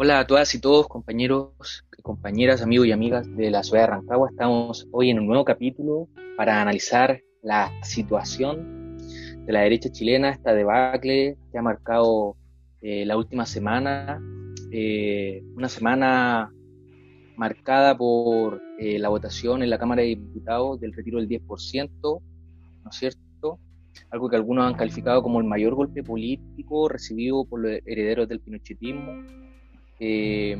Hola a todas y todos, compañeros, compañeras, amigos y amigas de la ciudad de Rancagua. Estamos hoy en un nuevo capítulo para analizar la situación de la derecha chilena, esta debacle que ha marcado eh, la última semana, eh, una semana marcada por eh, la votación en la Cámara de Diputados del retiro del 10%, ¿no es cierto? Algo que algunos han calificado como el mayor golpe político recibido por los herederos del pinochetismo eh,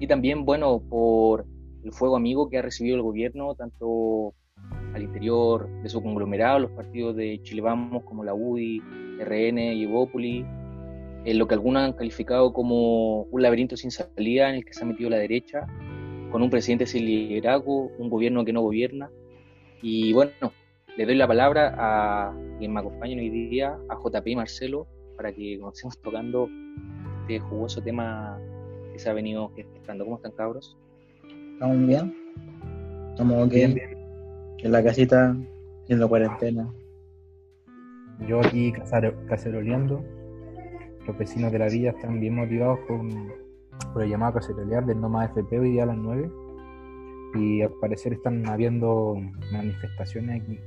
y también, bueno, por el fuego amigo que ha recibido el gobierno, tanto al interior de su conglomerado, los partidos de Chile Vamos como la UDI, RN y Evópoli, en lo que algunos han calificado como un laberinto sin salida en el que se ha metido la derecha, con un presidente sin liderazgo, un gobierno que no gobierna. Y bueno, le doy la palabra a quien me acompaña hoy día, a JP y Marcelo, para que comencemos tocando este jugoso tema se ha venido gestando. ¿Cómo están, cabros? Estamos bien. Estamos. Bien, bien. En la casita, haciendo cuarentena. Yo aquí caceroleando. Los vecinos de la villa están bien motivados con, por el llamado a cacerolear del No Más FP hoy día a las 9. Y al parecer están habiendo manifestaciones aquí.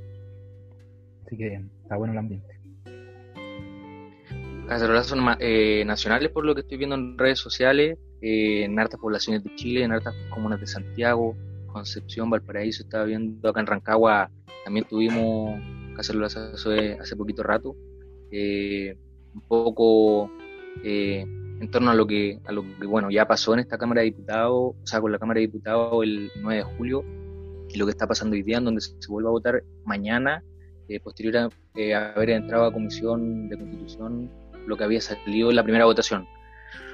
Así que está bueno el ambiente cacerolazos son eh, nacionales por lo que estoy viendo en redes sociales, eh, en hartas poblaciones de Chile, en hartas comunas de Santiago, Concepción, Valparaíso, estaba viendo acá en Rancagua, también tuvimos cacerolazos hace, hace poquito rato, eh, un poco en torno a lo que a lo que bueno ya pasó en esta Cámara de Diputados, o sea, con la Cámara de Diputados el 9 de julio, y lo que está pasando hoy día, en donde se, vuelve a votar mañana, posterior a haber entrado a Comisión de Constitución lo que había salido en la primera votación.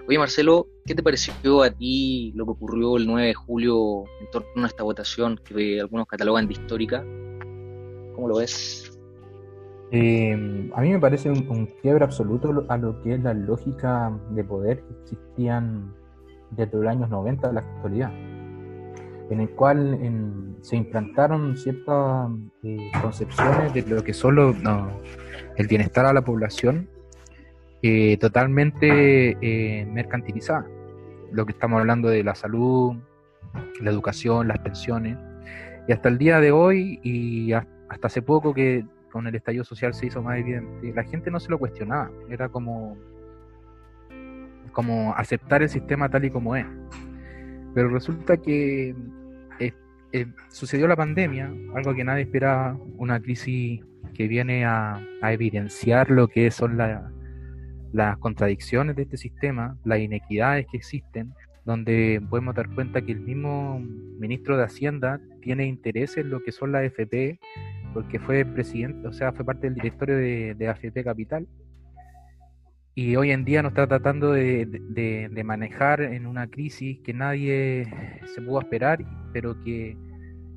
Oye, Marcelo, ¿qué te pareció a ti lo que ocurrió el 9 de julio en torno a esta votación que algunos catalogan de histórica? ¿Cómo lo ves? Eh, a mí me parece un, quiebre absoluto a lo que es la lógica de poder que existían desde los años 90 a la actualidad, en el cual se implantaron ciertas eh, concepciones de lo que solo el bienestar a la población eh, totalmente eh, mercantilizada. Lo que estamos hablando de la salud, la educación, las pensiones. Y hasta el día de hoy y hasta hace poco que con el estallido social se hizo más evidente, la gente no se lo cuestionaba. Era como, como aceptar el sistema tal y como es. Pero resulta que eh, sucedió la pandemia, algo que nadie esperaba, una crisis que viene a, a evidenciar lo que son las las contradicciones de este sistema, las inequidades que existen, donde podemos dar cuenta que el mismo ministro de Hacienda tiene interés en lo que son las AFP, porque fue presidente, o sea, fue parte del directorio de, de AFP Capital. Y hoy en día nos está tratando de, manejar en una crisis que nadie se pudo esperar, pero que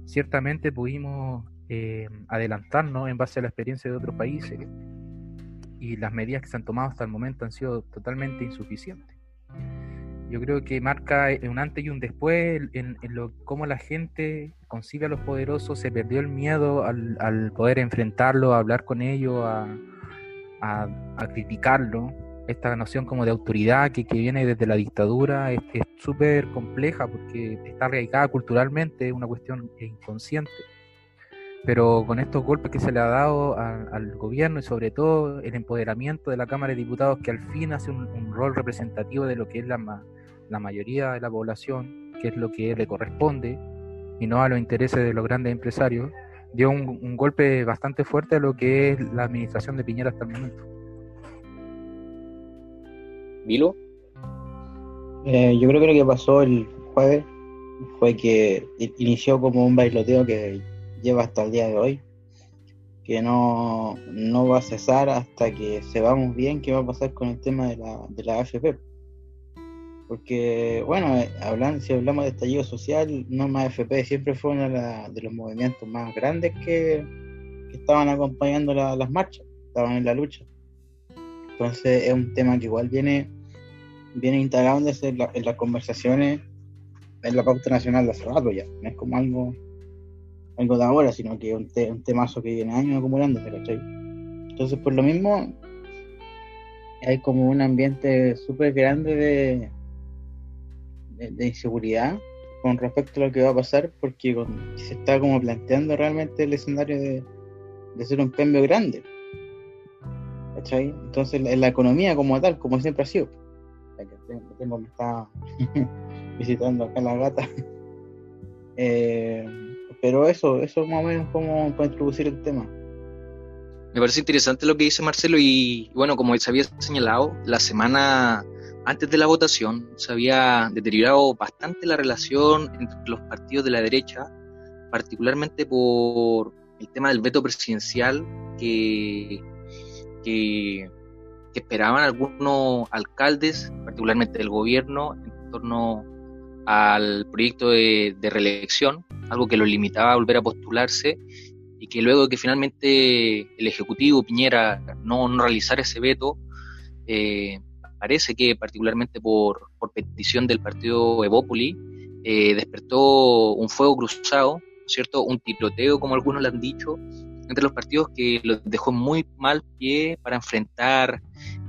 ciertamente pudimos eh, adelantarnos en base a la experiencia de otros países y las medidas que se han tomado hasta el momento han sido totalmente insuficientes. Yo creo que marca un antes y un después en, lo, cómo la gente concibe a los poderosos, se perdió el miedo al, poder enfrentarlo, a hablar con ellos, a, criticarlo. Esta noción como de autoridad que, que viene desde la dictadura es súper compleja porque está arraigada culturalmente, es una cuestión inconsciente pero con estos golpes que se le ha dado al gobierno y sobre todo el empoderamiento de la Cámara de Diputados que al fin hace un, rol representativo de lo que es la, la mayoría de la población, que es lo que le corresponde, y no a los intereses de los grandes empresarios, dio un, golpe bastante fuerte a lo que es la administración de Piñera hasta el momento. ¿Vilo? Eh, yo creo que lo que pasó el jueves fue que inició como un bailoteo que lleva hasta el día de hoy, que no, no va a cesar hasta que sepamos bien qué va a pasar con el tema de la, de la AFP. Porque, bueno, eh, hablando, si hablamos de estallido social, no más AFP siempre fue uno de los movimientos más grandes que, estaban acompañando las marchas, estaban en la lucha. Entonces es un tema que igual viene, viene integrado en, en las conversaciones en la pauta nacional de hace rato ya, no es como algo algo de ahora, sino que un, un temazo que viene años acumulándose, ¿cachai? Entonces, por lo mismo, hay como un ambiente súper grande de, de inseguridad con respecto a lo que va a pasar, porque se está como planteando realmente el escenario de, de ser un cambio grande. ¿Cachai? Entonces, en la economía como tal, como siempre ha sido. tengo, me está visitando acá la gata. Eh, pero eso, eso más o menos como para introducir el tema. Me parece interesante lo que dice Marcelo y bueno, como se había señalado, la semana antes de la votación se había deteriorado bastante la relación entre los partidos de la derecha, particularmente por el tema del veto presidencial que, que, esperaban algunos alcaldes, particularmente del gobierno, en torno al proyecto de, reelección, algo que lo limitaba a volver a postularse y que luego de que finalmente el Ejecutivo Piñera no, no realizara ese veto, eh, parece que particularmente por, petición del partido Evópoli, eh, despertó un fuego cruzado ¿cierto? Un tiroteo, como algunos le han dicho, entre los partidos que los dejó muy mal pie para enfrentar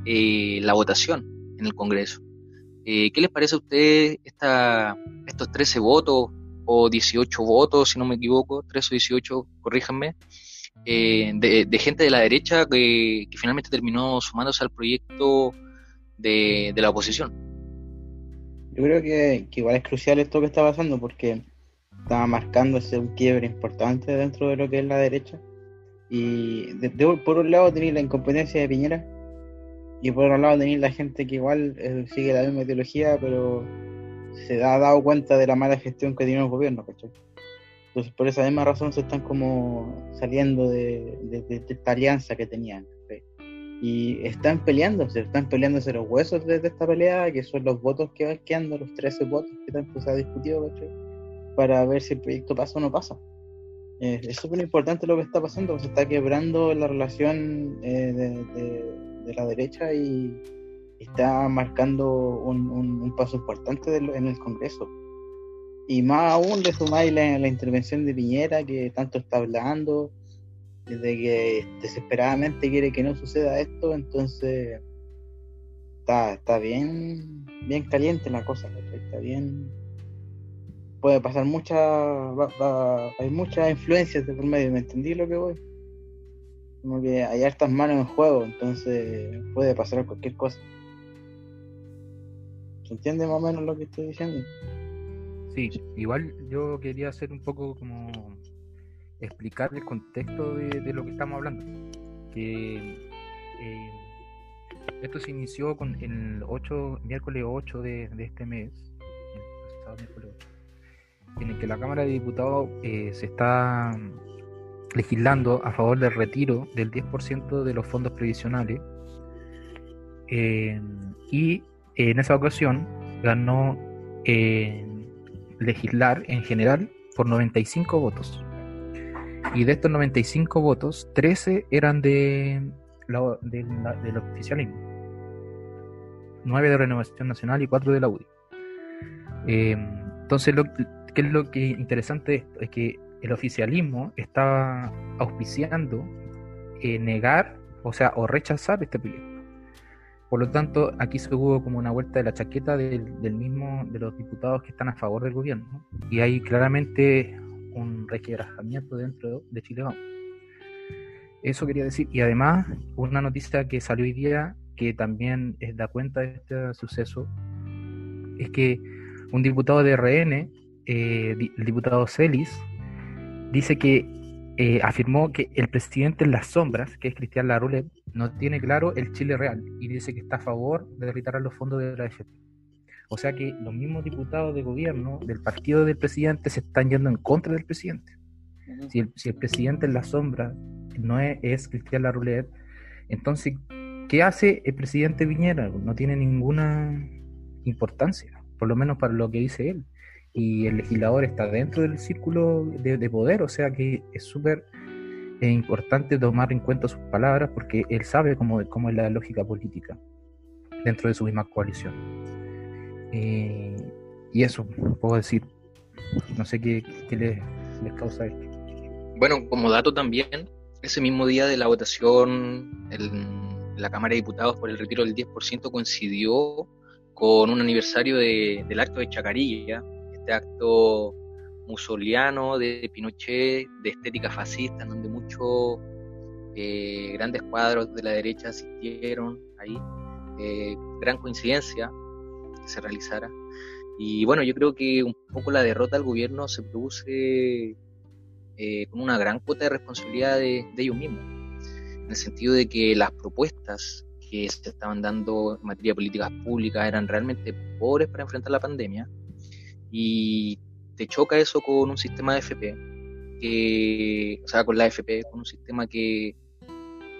eh, la votación en el Congreso. ¿Qué les parece a ustedes estos 13 votos o 18 votos, si no me equivoco, 13 o 18, corríjanme, eh, de, gente de la derecha que, finalmente terminó sumándose al proyecto de, la oposición? Yo creo que, que, igual es crucial esto que está pasando porque estaba marcándose un quiebre importante dentro de lo que es la derecha. Y por un lado tenéis la incompetencia de Piñera y por otro lado tenéis la gente que igual eh, sigue la misma ideología, pero se ha dado cuenta de la mala gestión que tiene el gobierno, Entonces por esa misma razón se están como saliendo de, esta alianza que tenían. Y están peleándose, están peleándose los huesos de, esta pelea, que son los votos que van quedando, los 13 votos que tanto se ha discutido, para ver si el proyecto pasa o no pasa. Eh, es súper importante lo que está pasando, se está quebrando la relación eh, de, la derecha y está marcando un, paso importante en el Congreso. Y más aún le sumáis la, la intervención de Piñera que tanto está hablando, de que desesperadamente quiere que no suceda esto, entonces está, está bien, bien caliente la cosa, está bien puede pasar muchas, hay muchas influencias de por medio, ¿me entendí lo que voy? Como que hay hartas manos en juego, entonces puede pasar cualquier cosa. ¿Se entiende más o menos lo que estoy diciendo? Sí, igual yo quería hacer un poco como explicar el contexto de, lo que estamos hablando. Que eh, esto se inició con el 8, miércoles 8 de, este mes, el pasado miércoles 8 en el que la Cámara de Diputados eh, se está legislando a favor del retiro del 10% de los fondos previsionales eh, y en esa ocasión ganó eh, legislar en general por 95 votos y de estos 95 votos 13 eran de, del oficialismo 9 de Renovación Nacional y 4 de la UDI entonces lo, ¿Qué es lo que interesante de esto? Es que el oficialismo está auspiciando eh, negar, o sea, o rechazar este proyecto. Por lo tanto, aquí se hubo como una vuelta de la chaqueta del, mismo, de los diputados que están a favor del gobierno. Y hay claramente un requebrajamiento dentro de Chile. Eso quería decir. Y además, una noticia que salió hoy día que también da cuenta de este suceso es que un diputado de RN eh, el diputado Celis, dice que eh, afirmó que el presidente en las sombras, que es Cristian Laroulet, no tiene claro el Chile real y dice que está a favor de retirar los fondos de la AFP. O sea que los mismos diputados de gobierno del partido del presidente se están yendo en contra del presidente. si, el, presidente en la sombra no es, es Cristian Laroulet, entonces, ¿qué hace el presidente Viñera? No tiene ninguna importancia, por lo menos para lo que dice él y el legislador está dentro del círculo de, poder, o sea que es súper eh, importante tomar en cuenta sus palabras porque él sabe cómo, cómo es la lógica política dentro de su misma coalición. Eh, y eso, puedo decir, no sé qué, les, causa esto. Bueno, como dato también, ese mismo día de la votación en la Cámara de Diputados por el retiro del 10% coincidió con un aniversario del acto de Chacarilla, este acto musoliano de Pinochet, de estética fascista, en donde muchos eh, grandes cuadros de la derecha asistieron ahí. Eh, gran coincidencia que se realizara. Y bueno, yo creo que un poco la derrota del gobierno se produce eh, con una gran cuota de responsabilidad de, ellos mismos, en el sentido de que las propuestas que se estaban dando en materia de políticas públicas eran realmente pobres para enfrentar la pandemia y te choca eso con un sistema de FP, que, o sea, con la FP, con un sistema que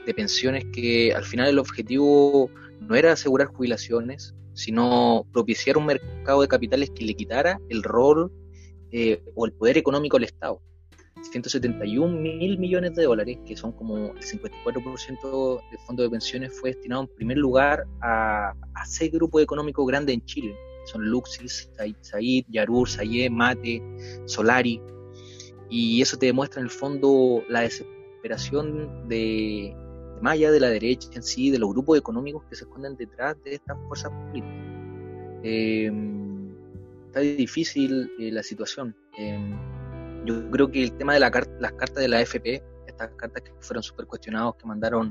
de pensiones que al final el objetivo no era asegurar jubilaciones, sino propiciar un mercado de capitales que le quitara el rol eh, o el poder económico al Estado. 171 mil millones de dólares, que son como el 54% del fondo de pensiones, fue destinado en primer lugar a, a seis grupos económicos grandes en Chile. Son Luxis, Said, Yarur, Sayé, Mate, Solari. Y eso te demuestra en el fondo la desesperación de, allá de la derecha en sí, de los grupos económicos que se esconden detrás de estas fuerzas políticas. Em, está difícil eh, la situación. Em, yo creo que el tema de la las cartas de la AFP, estas cartas que fueron súper cuestionadas, que mandaron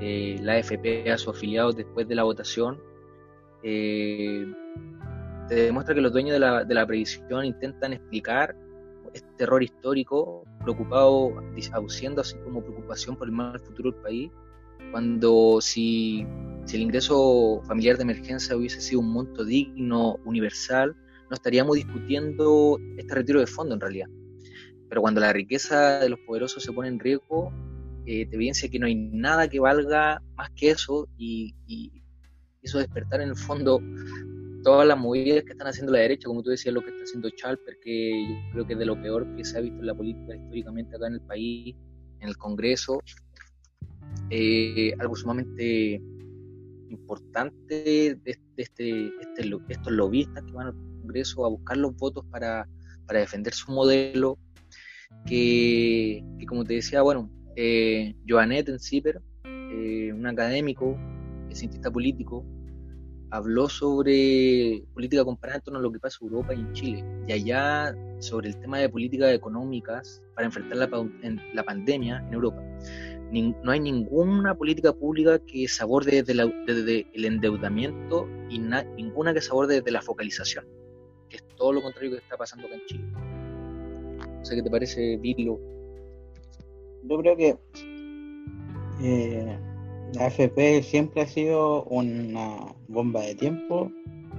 eh, la AFP a sus afiliados después de la votación, eh, te demuestra que los dueños de la, de la previsión intentan explicar este error histórico, preocupado, aduciendo así como preocupación por el mal futuro del país, cuando si, el ingreso familiar de emergencia hubiese sido un monto digno, universal, no estaríamos discutiendo este retiro de fondo en realidad. Pero cuando la riqueza de los poderosos se pone en riesgo, eh, te evidencia que no hay nada que valga más que eso y, y eso despertar en el fondo todas las movidas que están haciendo la derecha, como tú decías, lo que está haciendo Chalper, que yo creo que es de lo peor que se ha visto en la política históricamente acá en el país, en el Congreso, eh, algo sumamente importante de, este, este, estos lobistas que van al Congreso a buscar los votos para, para defender su modelo, que, como te decía, bueno, eh, Joanet Enciper, eh, un académico, cientista político, habló sobre política comparada en torno a lo que pasa en Europa y en Chile, y allá sobre el tema de políticas económicas para enfrentar la, la pandemia en Europa no hay ninguna política pública que se aborde desde, el endeudamiento y ninguna que se aborde desde la focalización, que es todo lo contrario que está pasando acá en Chile. No sé qué te parece, Virlo. Yo creo que eh, la AFP siempre ha sido una bomba de tiempo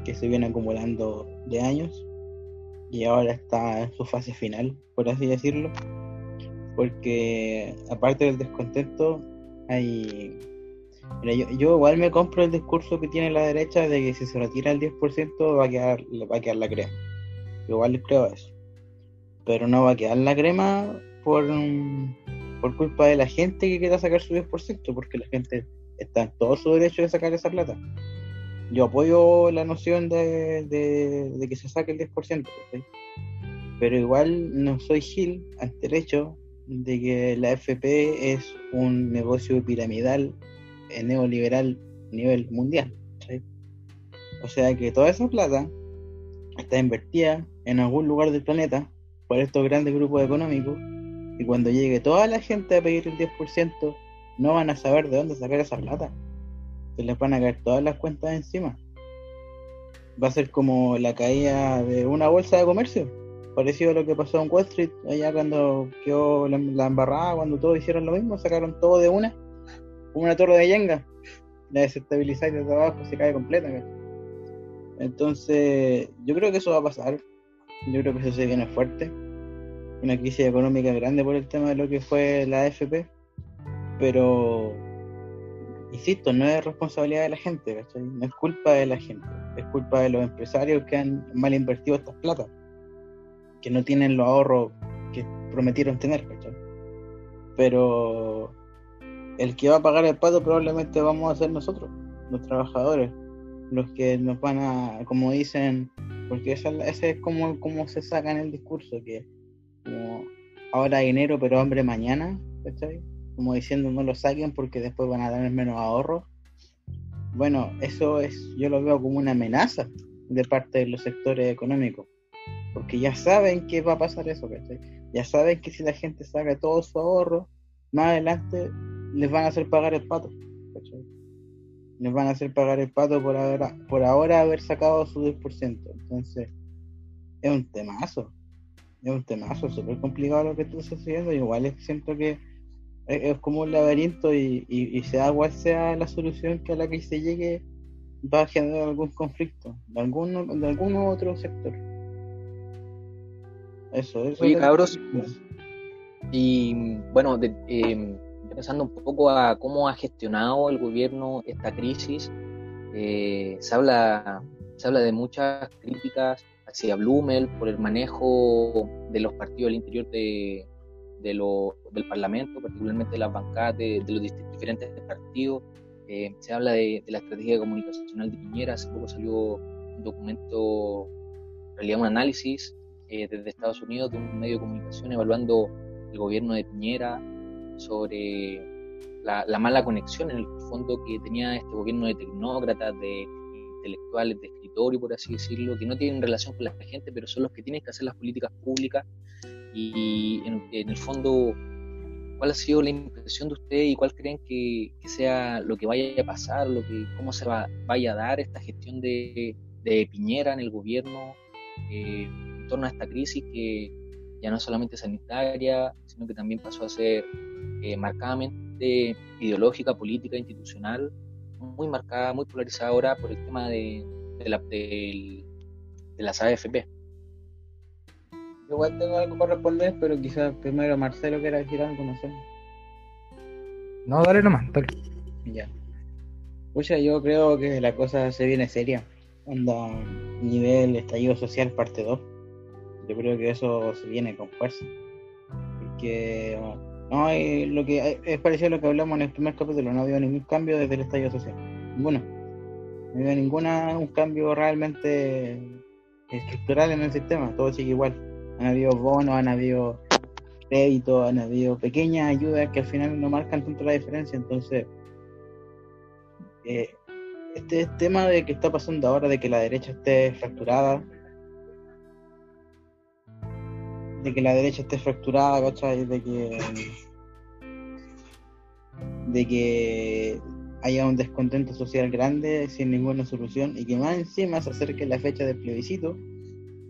que se viene acumulando de años y ahora está en su fase final, por así decirlo porque aparte del descontento, hay... yo, igual me compro el discurso que tiene la derecha de que si se retira el 10% va a quedar, va a quedar la crema. igual les creo eso. Pero no va a quedar la crema por, por culpa de la gente que quiera sacar su 10%, porque la gente está en todo su derecho de sacar esa plata. Yo apoyo la noción de, que se saque el 10%, pero igual no soy Gil ante el hecho de que la FP es un negocio piramidal neoliberal nivel mundial. O sea que toda esa plata está invertida en algún lugar del planeta por estos grandes grupos económicos y cuando llegue toda la gente a pedir el 10% no van a saber de dónde sacar esa plata. Se les van a caer todas las cuentas encima. Va a ser como la caída de una bolsa de comercio parecido a lo que pasó en Wall Street, allá cuando quedó la, embarrada, cuando todos hicieron lo mismo, sacaron todo de una, como una torre de yenga, la desestabilizáis desde abajo, se cae completa. Entonces, yo creo que eso va a pasar, yo creo que eso se viene fuerte, una crisis económica grande por el tema de lo que fue la AFP, pero, insisto, no es responsabilidad de la gente, no es culpa de la gente, es culpa de los empresarios que han mal invertido estas platas que no tienen los ahorros que prometieron tener, Pero el que va a pagar el pato probablemente vamos a ser nosotros, los trabajadores, los que nos van a, como dicen, porque ese es como, como se saca en el discurso, que como ahora dinero pero hambre mañana, Como diciendo no lo saquen porque después van a tener menos ahorros. bueno, eso es, yo lo veo como una amenaza de parte de los sectores económicos, porque ya saben que va a pasar eso, ¿cachai? Ya saben que si la gente saca todo su ahorro, más adelante les van a hacer pagar el pato, ¿cachai? Les van a hacer pagar el pato por, haber, por ahora haber sacado su 10%. Entonces, es un temazo, es un temazo, súper complicado lo que está sucediendo, igual siento que es, como un laberinto y, y, sea cual sea la solución que a la que se llegue, va a generar algún conflicto de algún, de algún otro sector. Eso, eso. Oye, cabros, y bueno, em, pensando un poco a cómo ha gestionado el gobierno esta crisis, eh, se, habla, se habla de muchas críticas hacia Blumel por el manejo de los partidos al interior de, de lo, del Parlamento, particularmente de las bancadas de, los diferentes partidos. Eh, se habla de, la estrategia comunicacional de Piñera, hace poco salió un documento, en realidad un análisis eh, desde Estados Unidos de un medio de comunicación evaluando el gobierno de Piñera sobre la, la mala conexión en el fondo que tenía este gobierno de tecnócratas, de intelectuales, de escritorio, por así decirlo, que no tienen relación con la gente, pero son los que tienen que hacer las políticas públicas. Y en, el fondo, ¿cuál ha sido la impresión de usted y cuál creen que, sea lo que vaya a pasar, lo que, cómo se va, vaya a dar esta gestión de, Piñera en el gobierno eh, en torno a esta crisis que ya no es solamente sanitaria, sino que también pasó a ser eh, marcadamente ideológica, política, institucional, muy marcada, muy polarizada ahora por el tema de, la, de las AFP? Igual tengo algo para responder, pero quizás primero Marcelo quiera decir algo, no sé. No, dale nomás, dale. Ya. Pucha, yo creo que la cosa se viene seria. Onda, nivel estallido social parte 2. Yo creo que eso se viene con fuerza. Porque no hay lo que es parecido a lo que hablamos en el primer capítulo, no ha habido ningún cambio desde el estallido social. Ninguno. No ha ninguna un cambio realmente estructural en el sistema, todo sigue igual han habido bonos, han habido créditos, han habido pequeñas ayudas que al final no marcan tanto la diferencia. Entonces, eh, este tema de que está pasando ahora, de que la derecha esté fracturada, de que la derecha esté fracturada, ¿cachai? De que, de que haya un descontento social grande sin ninguna solución y que más encima se acerque la fecha del plebiscito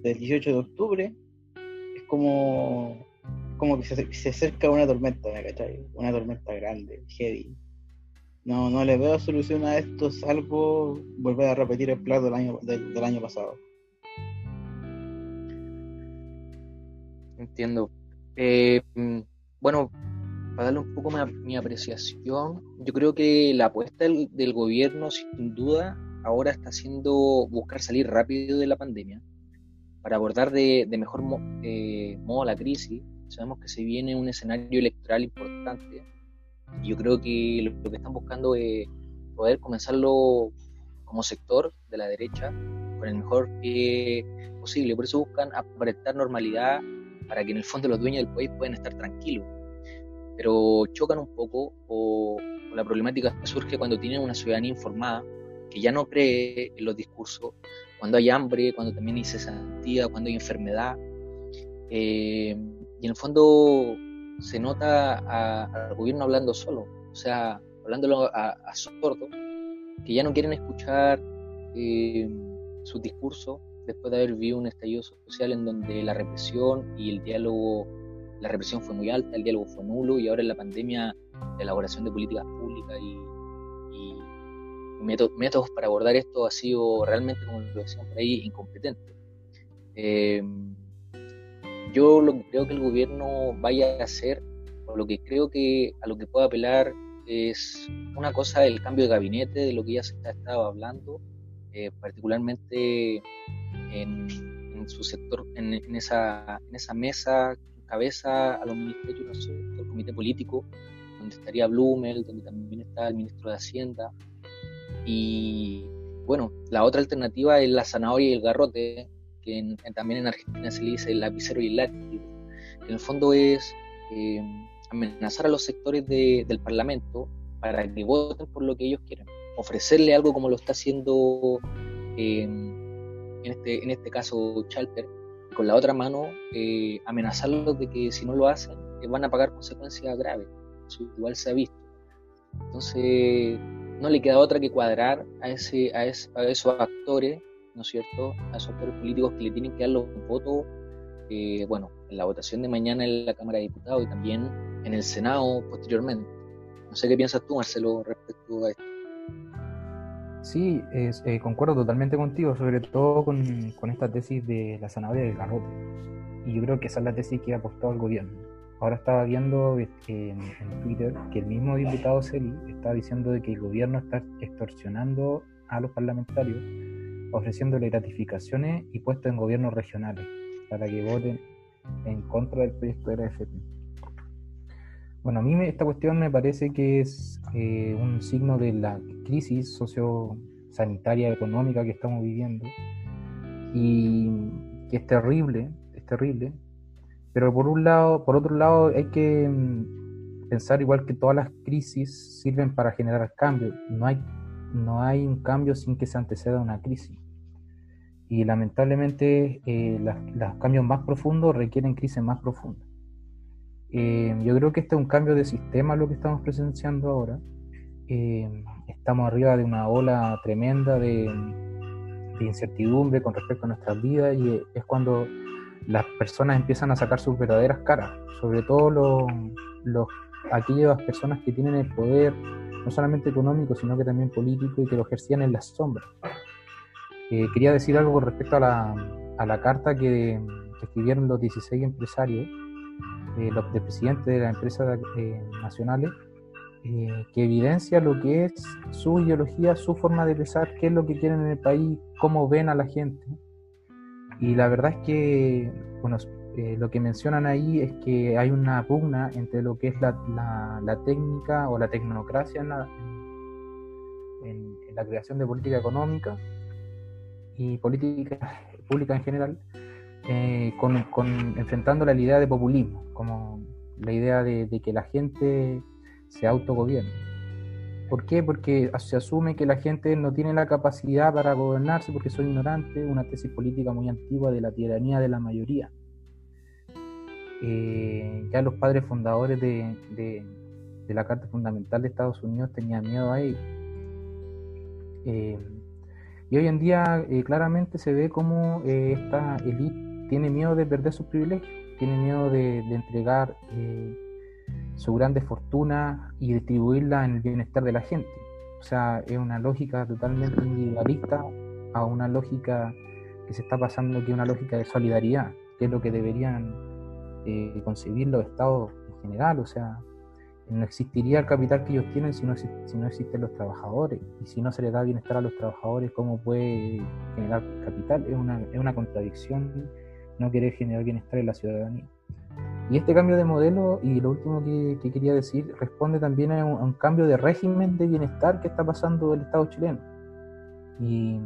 del 18 de octubre como, como que se, se acerca una tormenta, ¿me cachai? Una tormenta grande, heavy. No, no le veo solución a esto salvo volver a repetir el plato del año, del, año pasado. Entiendo. Eh, bueno, para darle un poco mi apreciación, yo creo que la apuesta del, del, gobierno, sin duda, ahora está haciendo buscar salir rápido de la pandemia para abordar de, mejor eh, modo la crisis. Sabemos que se viene un escenario electoral importante y yo creo que lo, que están buscando es poder comenzarlo como sector de la derecha con el mejor pie posible. Por eso buscan aparentar normalidad para que en el fondo los dueños del país puedan estar tranquilos. Pero chocan un poco o, la problemática surge cuando tienen una ciudadanía informada que ya no cree en los discursos, cuando hay hambre, cuando también hay cesantía, cuando hay enfermedad. Eh, y en el fondo se nota al gobierno hablando solo, o sea, hablándolo a, a sordo, que ya no quieren escuchar eh, sus discursos después de haber vivido un estallido social en donde la represión y el diálogo, la represión fue muy alta, el diálogo fue nulo y ahora en la pandemia la elaboración de políticas públicas y métodos para abordar esto ha sido realmente, como lo decíamos por ahí, incompetente. Eh, yo lo que creo que el gobierno vaya a hacer, o lo que creo que a lo que pueda apelar es una cosa el cambio de gabinete, de lo que ya se ha estado hablando, eh, particularmente en, su sector, en, esa, en esa mesa cabeza a los ministerios, el comité político, donde estaría Blumel, donde también está el ministro de Hacienda, y bueno, la otra alternativa es la zanahoria y el garrote, que también en Argentina se le dice el lapicero y el látigo. En el fondo es eh, amenazar a los sectores del Parlamento para que voten por lo que ellos quieren. ofrecerle algo como lo está haciendo en, este, en este caso Chalper, con la otra mano eh, amenazarlos de que si no lo hacen eh, van a pagar consecuencias graves. Eso igual se ha visto. Entonces no le queda otra que cuadrar a, ese, a, esos actores, ¿no es cierto? A esos actores políticos que le tienen que dar los votos, eh, bueno, en la votación de mañana en la Cámara de Diputados y también en el Senado posteriormente. No sé qué piensas tú, Marcelo, respecto a esto. Sí, eh, concuerdo totalmente contigo, sobre todo con, esta tesis de la zanahoria del garrote. Y yo creo que esa es la tesis que ha apostado el gobierno. Ahora estaba viendo este, en, Twitter que el mismo diputado Celi está diciendo de que el gobierno está extorsionando a los parlamentarios, ofreciéndole gratificaciones y puestos en gobiernos regionales para que voten en contra del proyecto de la FP. Bueno, a mí esta cuestión me parece que es eh, un signo de la crisis sociosanitaria económica que estamos viviendo y es terrible, es terrible. Pero por un lado, por otro lado, hay que mm, pensar igual que todas las crisis sirven para generar cambios. No hay, no hay un cambio sin que se anteceda una crisis. Y lamentablemente eh, los cambios más profundos requieren crisis más profundas. Eh, yo creo que este es un cambio de sistema lo que estamos presenciando ahora. Eh, estamos arriba de una ola tremenda de, incertidumbre con respecto a nuestras vidas y es cuando las personas empiezan a sacar sus verdaderas caras, sobre todo los, aquellas personas que tienen el poder, no solamente económico, sino que también político y que lo ejercían en las sombras. Eh, quería decir algo con respecto a la, carta que escribieron los 16 empresarios eh, los de presidentes de las empresas eh, nacionales, eh, que evidencia lo que es su ideología, su forma de pensar, qué es lo que quieren en el país, cómo ven a la gente. Y la verdad es que, bueno, lo que mencionan ahí es que hay una pugna entre lo que es la, la, técnica o la tecnocracia en la, en, en la creación de política económica y política pública en general, eh, con, enfrentando la idea de populismo, como la idea de, que la gente se autogobierne. ¿Por qué? Porque se asume que la gente no tiene la capacidad para gobernarse porque son ignorantes, una tesis política muy antigua de la tiranía de la mayoría. Eh, ya los padres fundadores de, la Carta Fundamental de Estados Unidos tenían miedo a ello. Eh, y hoy en día claramente se ve como esta élite tiene miedo de perder sus privilegios, tiene miedo de, entregar eh, su grande fortuna y distribuirla en el bienestar de la gente. O sea, es una lógica totalmente individualista a una lógica que se está pasando, que es una lógica de solidaridad, que es lo que deberían eh, concebir los estados en general. O sea, no existiría el capital que ellos tienen si no, si no existen los trabajadores. Y si no se les da bienestar a los trabajadores, ¿cómo puede generar capital? Es una, es una contradicción no querer generar bienestar en la ciudadanía. Y este cambio de modelo, y lo último que, quería decir, responde también a un, cambio de régimen de bienestar que está pasando el Estado chileno. Y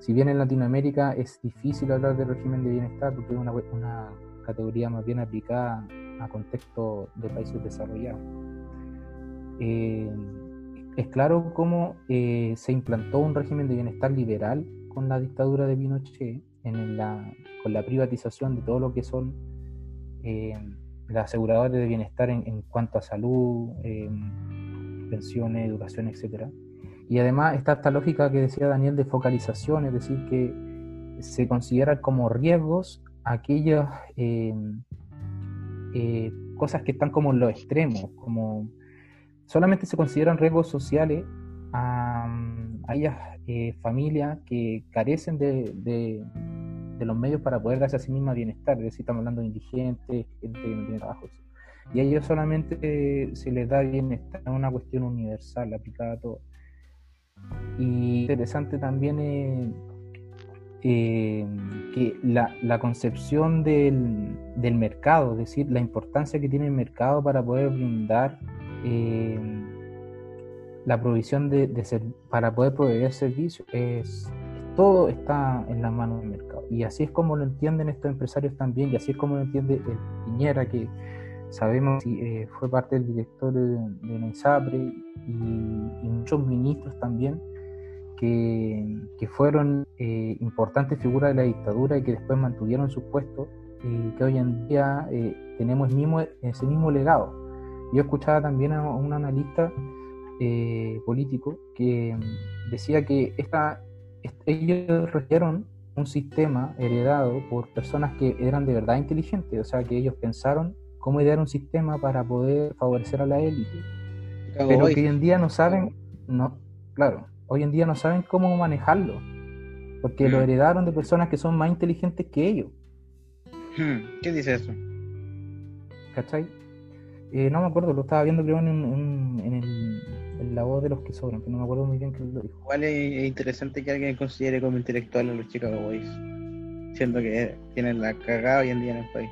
si bien en Latinoamérica es difícil hablar de régimen de bienestar porque es una, una categoría más bien aplicada a contexto de países desarrollados, eh, es claro cómo eh, se implantó un régimen de bienestar liberal con la dictadura de Pinochet con la privatización de todo lo que son eh, las aseguradoras de bienestar en, cuanto a salud, eh, pensiones, educación, etc. Y además está esta lógica que decía Daniel de focalización, es decir, que se considera como riesgos aquellas eh, cosas que están como en los extremos, como solamente se consideran riesgos sociales a, aquellas familias que carecen de los medios para poder darse a sí misma bienestar. Es decir, estamos hablando de indigentes, gente que no tiene trabajo. Y a ellos solamente se les da bienestar, es una cuestión universal, aplicada a todo. Y interesante también es eh, que la, la concepción del, del, mercado, es decir, la importancia que tiene el mercado para poder brindar eh, la provisión de, de para poder proveer servicios es todo está en las manos del mercado. Y así es como lo entienden estos empresarios también, y así es como lo entiende el Piñera, que sabemos que eh, fue parte del director de, de y, muchos ministros también que, que fueron eh, importantes figuras de la dictadura y que después mantuvieron sus puestos y que hoy en día eh, tenemos mismo, ese mismo legado. Yo escuchaba también a un analista eh, político que decía que esta, ellos recibieron un sistema heredado por personas que eran de verdad inteligentes, o sea que ellos pensaron cómo idear un sistema para poder favorecer a la élite, pero que hoy en día no saben, no, claro, hoy en día no saben cómo manejarlo, porque lo mm. heredaron de personas que son más inteligentes que ellos. Hmm, ¿Qué dice eso? ¿Cachai? Eh, no me acuerdo, lo estaba viendo creo en, en, el, en, la voz de los que sobran, pero no me acuerdo muy bien qué lo dijo. Igual es, interesante que alguien considere como intelectual a los Chicago Boys, siendo que tienen la cagada hoy en día en el país.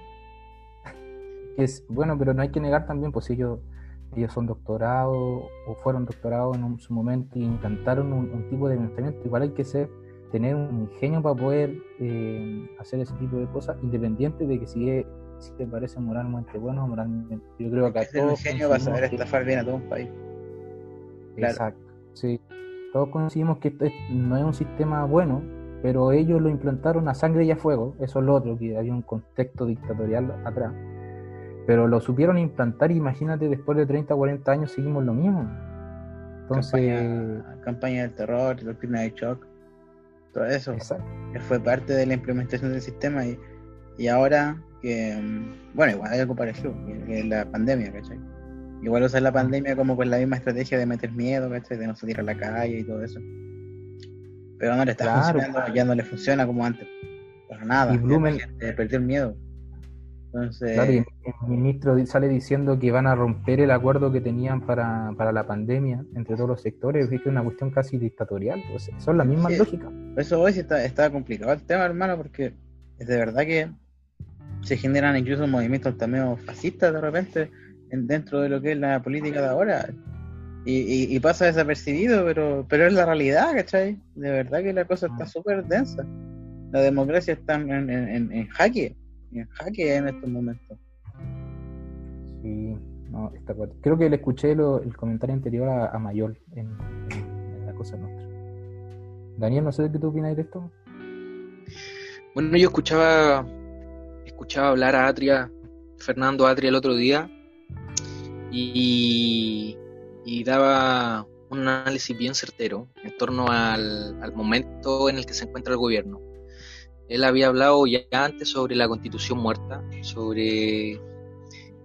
Es, bueno, pero no hay que negar también, pues ellos, ellos son doctorados o fueron doctorados en su momento y encantaron un, tipo de pensamiento. Igual hay que ser, tener un ingenio para poder eh, hacer ese tipo de cosas, independiente de que si es si te parece moralmente bueno o moralmente. Yo creo que a todos. genio va a saber estafar bien a todo un país. Exacto, sí. Todos conocimos que esto no es un sistema bueno, pero ellos lo implantaron a sangre y a fuego. Eso es lo otro, que había un contexto dictatorial atrás. Pero lo supieron implantar imagínate, después de 30 o 40 años seguimos lo mismo. Entonces. Campaña, del terror, doctrina de shock, todo eso. Exacto. Fue parte de la implementación del sistema y, y ahora que, mm, bueno, igual hay algo parecido, que la pandemia, ¿cachai? Igual usar la pandemia como con la misma estrategia de meter miedo, ¿cachai? De no salir a la calle y todo eso. Pero no le está funcionando, ya no le funciona como antes. Para nada. Y Blumen... perdió el miedo. Entonces... el ministro sale diciendo que van a romper el acuerdo que tenían para, para la pandemia entre todos los sectores. Es una cuestión casi dictatorial. Pues son las mismas lógicas. Eso hoy sí está, está complicado el tema, hermano, porque es de verdad que se generan incluso movimientos también fascistas de repente dentro de lo que es la política de ahora. Y, pasa desapercibido, pero, pero es la realidad, ¿cachai? De verdad que la cosa está ah. súper densa. La democracia está en, en, en, jaque, en jaque en estos momentos. Sí, no, está Creo que le escuché el comentario anterior a, a Mayol en, La Cosa Nuestra. Daniel, no sé qué tú opinas de esto. Bueno, yo escuchaba escuchaba hablar a Atria, Fernando Atria el otro día, y, daba un análisis bien certero en torno al, momento en el que se encuentra el gobierno. Él había hablado ya antes sobre la constitución muerta, sobre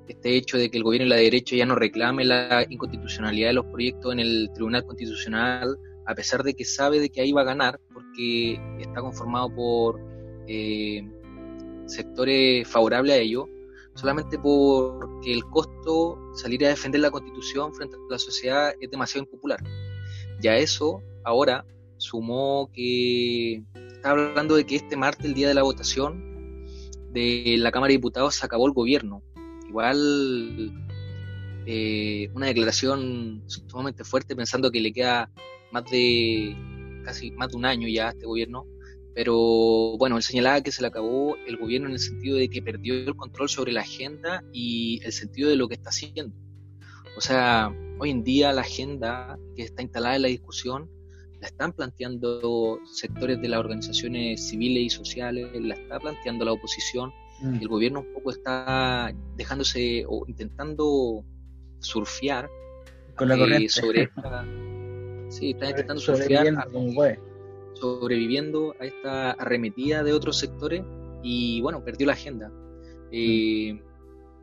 este hecho de que el gobierno y la derecha ya no reclame la inconstitucionalidad de los proyectos en el Tribunal Constitucional, a pesar de que sabe de que ahí va a ganar, porque está conformado por eh, sectores favorables a ello, solamente porque el costo salir a defender la constitución frente a la sociedad es demasiado impopular. Ya eso ahora sumó que está hablando de que este martes, el día de la votación de la Cámara de Diputados, se acabó el gobierno. Igual eh, una declaración sumamente fuerte pensando que le queda más de casi más de un año ya a este gobierno pero bueno, él señalaba que se le acabó el gobierno en el sentido de que perdió el control sobre la agenda y el sentido de lo que está haciendo. O sea, hoy en día la agenda que está instalada en la discusión la están planteando sectores de las organizaciones civiles y sociales, la está planteando la oposición. Mm. El gobierno un poco está dejándose o intentando surfear con la eh, sobre esta. Sí, está intentando surfear sobreviviendo a esta arremetida de otros sectores y bueno, perdió la agenda. Eh,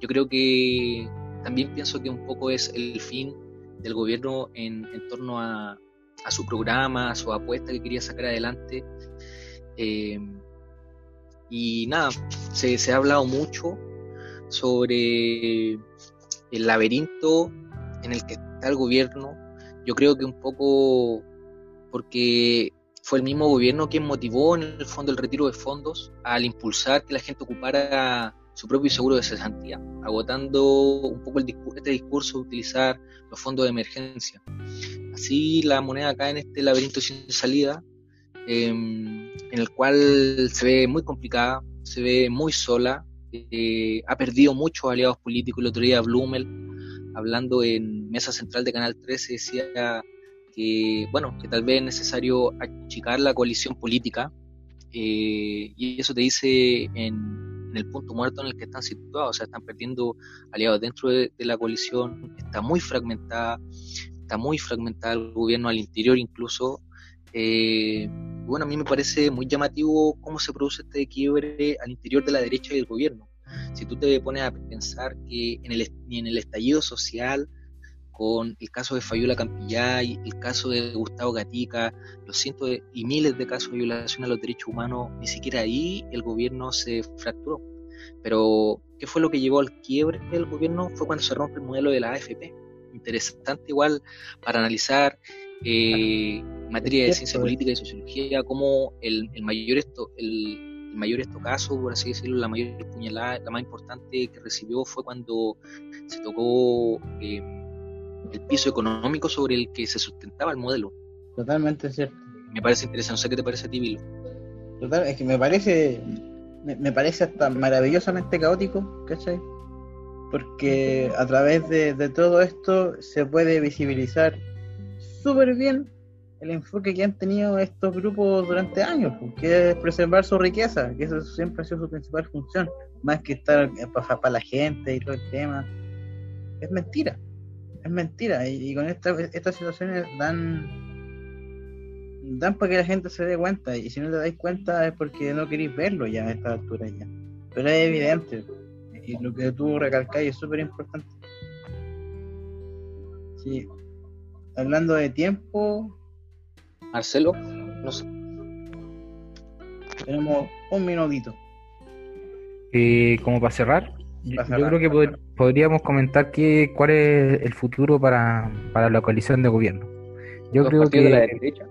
yo creo que también pienso que un poco es el fin del gobierno en, torno a, su programa, a su apuesta que quería sacar adelante. Eh, y nada, se, se ha hablado mucho sobre el laberinto en el que está el gobierno. Yo creo que un poco porque fue el mismo gobierno quien motivó en el fondo el retiro de fondos al impulsar que la gente ocupara su propio seguro de cesantía, agotando un poco el este discurso de utilizar los fondos de emergencia. Así la moneda cae en este laberinto sin salida, em, en el cual se ve muy complicada, se ve muy sola, eh, ha perdido muchos aliados políticos. El otro día Blumel, hablando en Mesa Central de Canal 13, decía que, bueno, que tal vez es necesario achicar la coalición política, eh, y eso te dice en, el punto muerto en el que están situados, o sea, están perdiendo aliados dentro de, la coalición, está muy fragmentada, está muy fragmentada el gobierno al interior incluso. Eh, bueno, a mí me parece muy llamativo cómo se produce este quiebre al interior de la derecha y del gobierno. Si tú te pones a pensar que en el, en el estallido social, con el caso de Fayula Campillay, el caso de Gustavo Gatica, los cientos y miles de casos de violación a los derechos humanos, ni siquiera ahí el gobierno se fracturó. Pero, ¿qué fue lo que llevó al quiebre del gobierno? Fue cuando se rompe el modelo de la AFP. Interesante igual para analizar eh, materia de ciencia política y sociología, cómo el, mayor esto, el, mayor estocazo, por así decirlo, la mayor puñalada, la más importante que recibió fue cuando se tocó eh, el piso económico sobre el que se sustentaba el modelo. Totalmente cierto. Me parece interesante, no sé qué te parece a ti, Vilo. Total, es que me parece, me, parece hasta maravillosamente caótico, ¿cachai? Porque a través de, todo esto se puede visibilizar súper bien el enfoque que han tenido estos grupos durante años, pues, que es preservar su riqueza, que eso siempre ha sido su principal función, más que estar para la gente y todo el tema. Es mentira es mentira. Y, con esta, estas situaciones dan dan para que la gente se dé cuenta. Y si no te dais cuenta es porque no queréis verlo ya a esta altura ya. Pero es evidente. Y lo que tú recalcáis es súper importante. Sí. Hablando de tiempo. Marcelo, no sé. Tenemos un minutito. Eh, como para cerrar, yo, creo que podríamos comentar que, cuál es el futuro para, la coalición de gobierno. Yo creo que. De la derecha?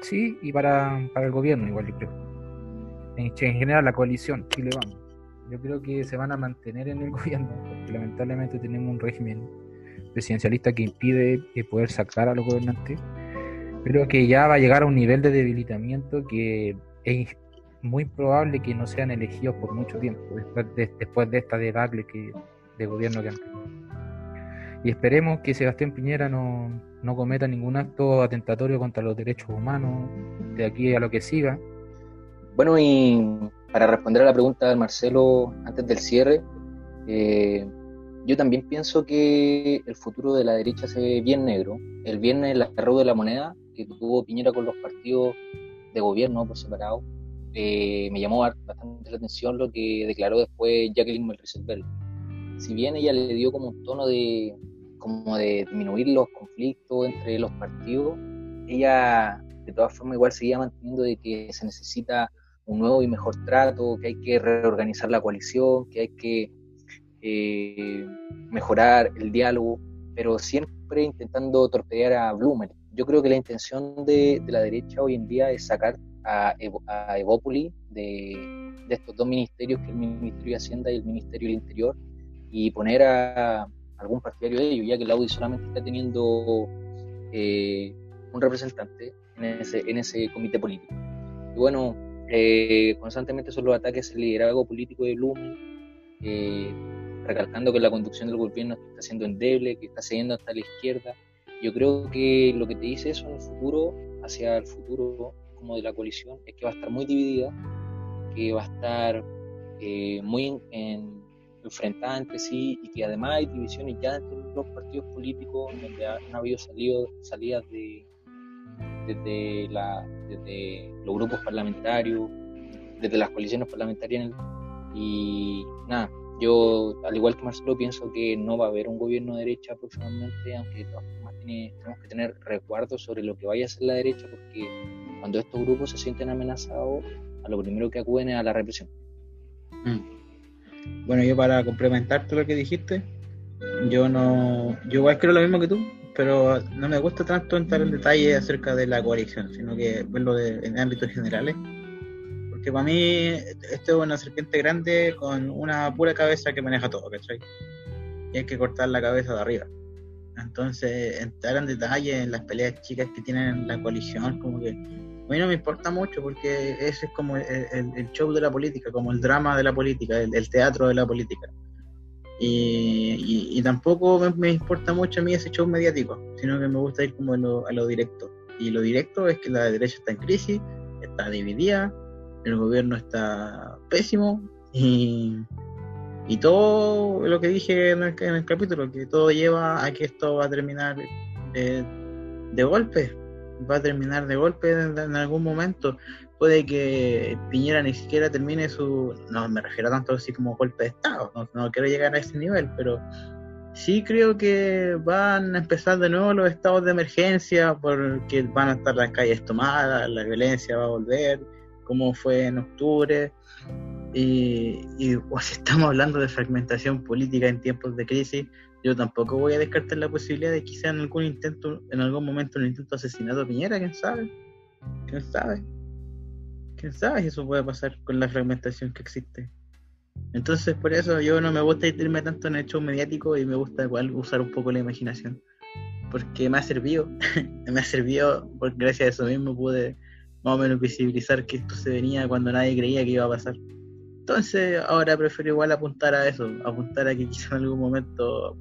Sí, y para, el gobierno, igual yo creo. En, general, la coalición, Chile vamos. Yo creo que se van a mantener en el gobierno, porque lamentablemente tenemos un régimen presidencialista que impide eh, poder sacar a los gobernantes, pero que ya va a llegar a un nivel de debilitamiento que es muy probable que no sean elegidos por mucho tiempo, después de, después de esta debacle que, de gobierno que han tenido. Y esperemos que Sebastián Piñera no, no cometa ningún acto atentatorio contra los derechos humanos de aquí a lo que siga. Bueno, y para responder a la pregunta de Marcelo antes del cierre, eh, yo también pienso que el futuro de la derecha se ve bien negro. El viernes, la arroz de la moneda que tuvo Piñera con los partidos de gobierno por separado, eh, me llamó bastante la atención lo que declaró después Jacqueline Melriselbel. Si bien ella le dio como un tono de, como de disminuir los conflictos entre los partidos, ella de todas formas igual seguía manteniendo de que se necesita un nuevo y mejor trato, que hay que reorganizar la coalición, que hay que eh, mejorar el diálogo, pero siempre intentando torpedear a Blumer. Yo creo que la intención de, de la derecha hoy en día es sacar a, Evópoli de, estos dos ministerios, que es el Ministerio de Hacienda y el Ministerio del Interior, y poner a algún partidario de ellos, ya que la UDI solamente está teniendo eh, un representante en ese, en ese comité político. Y bueno, eh, constantemente son los ataques al liderazgo político de Blumen, eh, recalcando que la conducción del gobierno está siendo endeble, que está cediendo hasta la izquierda. Yo creo que lo que te dice eso en el futuro, hacia el futuro, como de la coalición es que va a estar muy dividida, que va a estar eh, muy enfrentada entre sí y que además hay divisiones ya dentro de los partidos políticos donde han habido salidas de, desde, la, desde los grupos parlamentarios, desde las coaliciones parlamentarias y nada, yo al igual que Marcelo pienso que no va a haber un gobierno de derecha próximamente, aunque de formas tenemos que tener recuerdos sobre lo que vaya a ser la derecha porque cuando estos grupos se sienten amenazados, a lo primero que acuden es a la represión. Bueno, yo para complementarte lo que dijiste, yo no, yo igual creo lo mismo que tú, pero no me gusta tanto entrar en detalle acerca de la coalición, sino que verlo en ámbitos generales. Porque para mí esto es una serpiente grande con una pura cabeza que maneja todo, ¿cachai? Y hay que cortar la cabeza de arriba. Entonces, entrar en detalle en las peleas chicas que tienen la coalición, como que a mí no me importa mucho porque ese es como el, show de la política, como el drama de la política, el, teatro de la política. Y, tampoco me, importa mucho a mí ese show mediático, sino que me gusta ir como a lo, directo. Y lo directo es que la derecha está en crisis, está dividida, el gobierno está pésimo y, y todo lo que dije en el, capítulo, que todo lleva a que esto va a terminar de, de golpe, va a terminar de golpe en, algún momento. Puede que Piñera ni siquiera termine su. No me refiero tanto así como golpe de Estado, no, quiero llegar a ese nivel, pero sí creo que van a empezar de nuevo los estados de emergencia porque van a estar las calles tomadas, la violencia va a volver, como fue en octubre. Y, y si estamos hablando de fragmentación política en tiempos de crisis, yo tampoco voy a descartar la posibilidad de que sea en algún intento, en algún momento un intento de asesinato de Piñera, quién sabe, quién sabe, quién sabe si eso puede pasar con la fragmentación que existe. Entonces por eso yo no me gusta irme tanto en el show mediático y me gusta igual usar un poco la imaginación. Porque me ha servido, me ha servido, porque gracias a eso mismo pude más o menos visibilizar que esto se venía cuando nadie creía que iba a pasar. Entonces ahora prefiero igual apuntar a eso, apuntar a que quizá en algún momento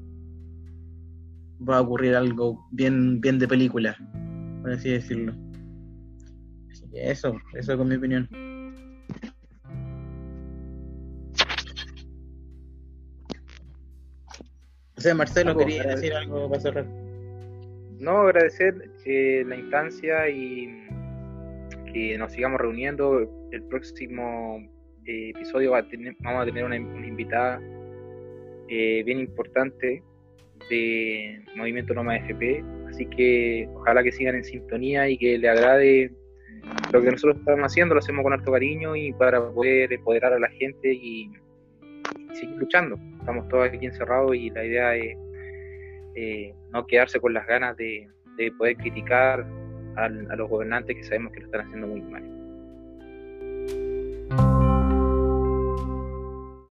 va a ocurrir algo bien, bien de película, por así decirlo. Así que eso, eso con mi opinión. O sea, Marcelo, quería decir algo para cerrar. No, agradecer eh, la instancia y que nos sigamos reuniendo. El próximo eh, episodio va a tener, vamos a tener una, invitada eh, bien importante de Movimiento Noma FP, así que ojalá que sigan en sintonía y que le agrade lo que nosotros estamos haciendo, lo hacemos con harto cariño y para poder empoderar a la gente y, seguir luchando. Estamos todos aquí encerrados y la idea es eh, no quedarse con las ganas de, poder criticar a los gobernantes que sabemos que lo están haciendo muy mal.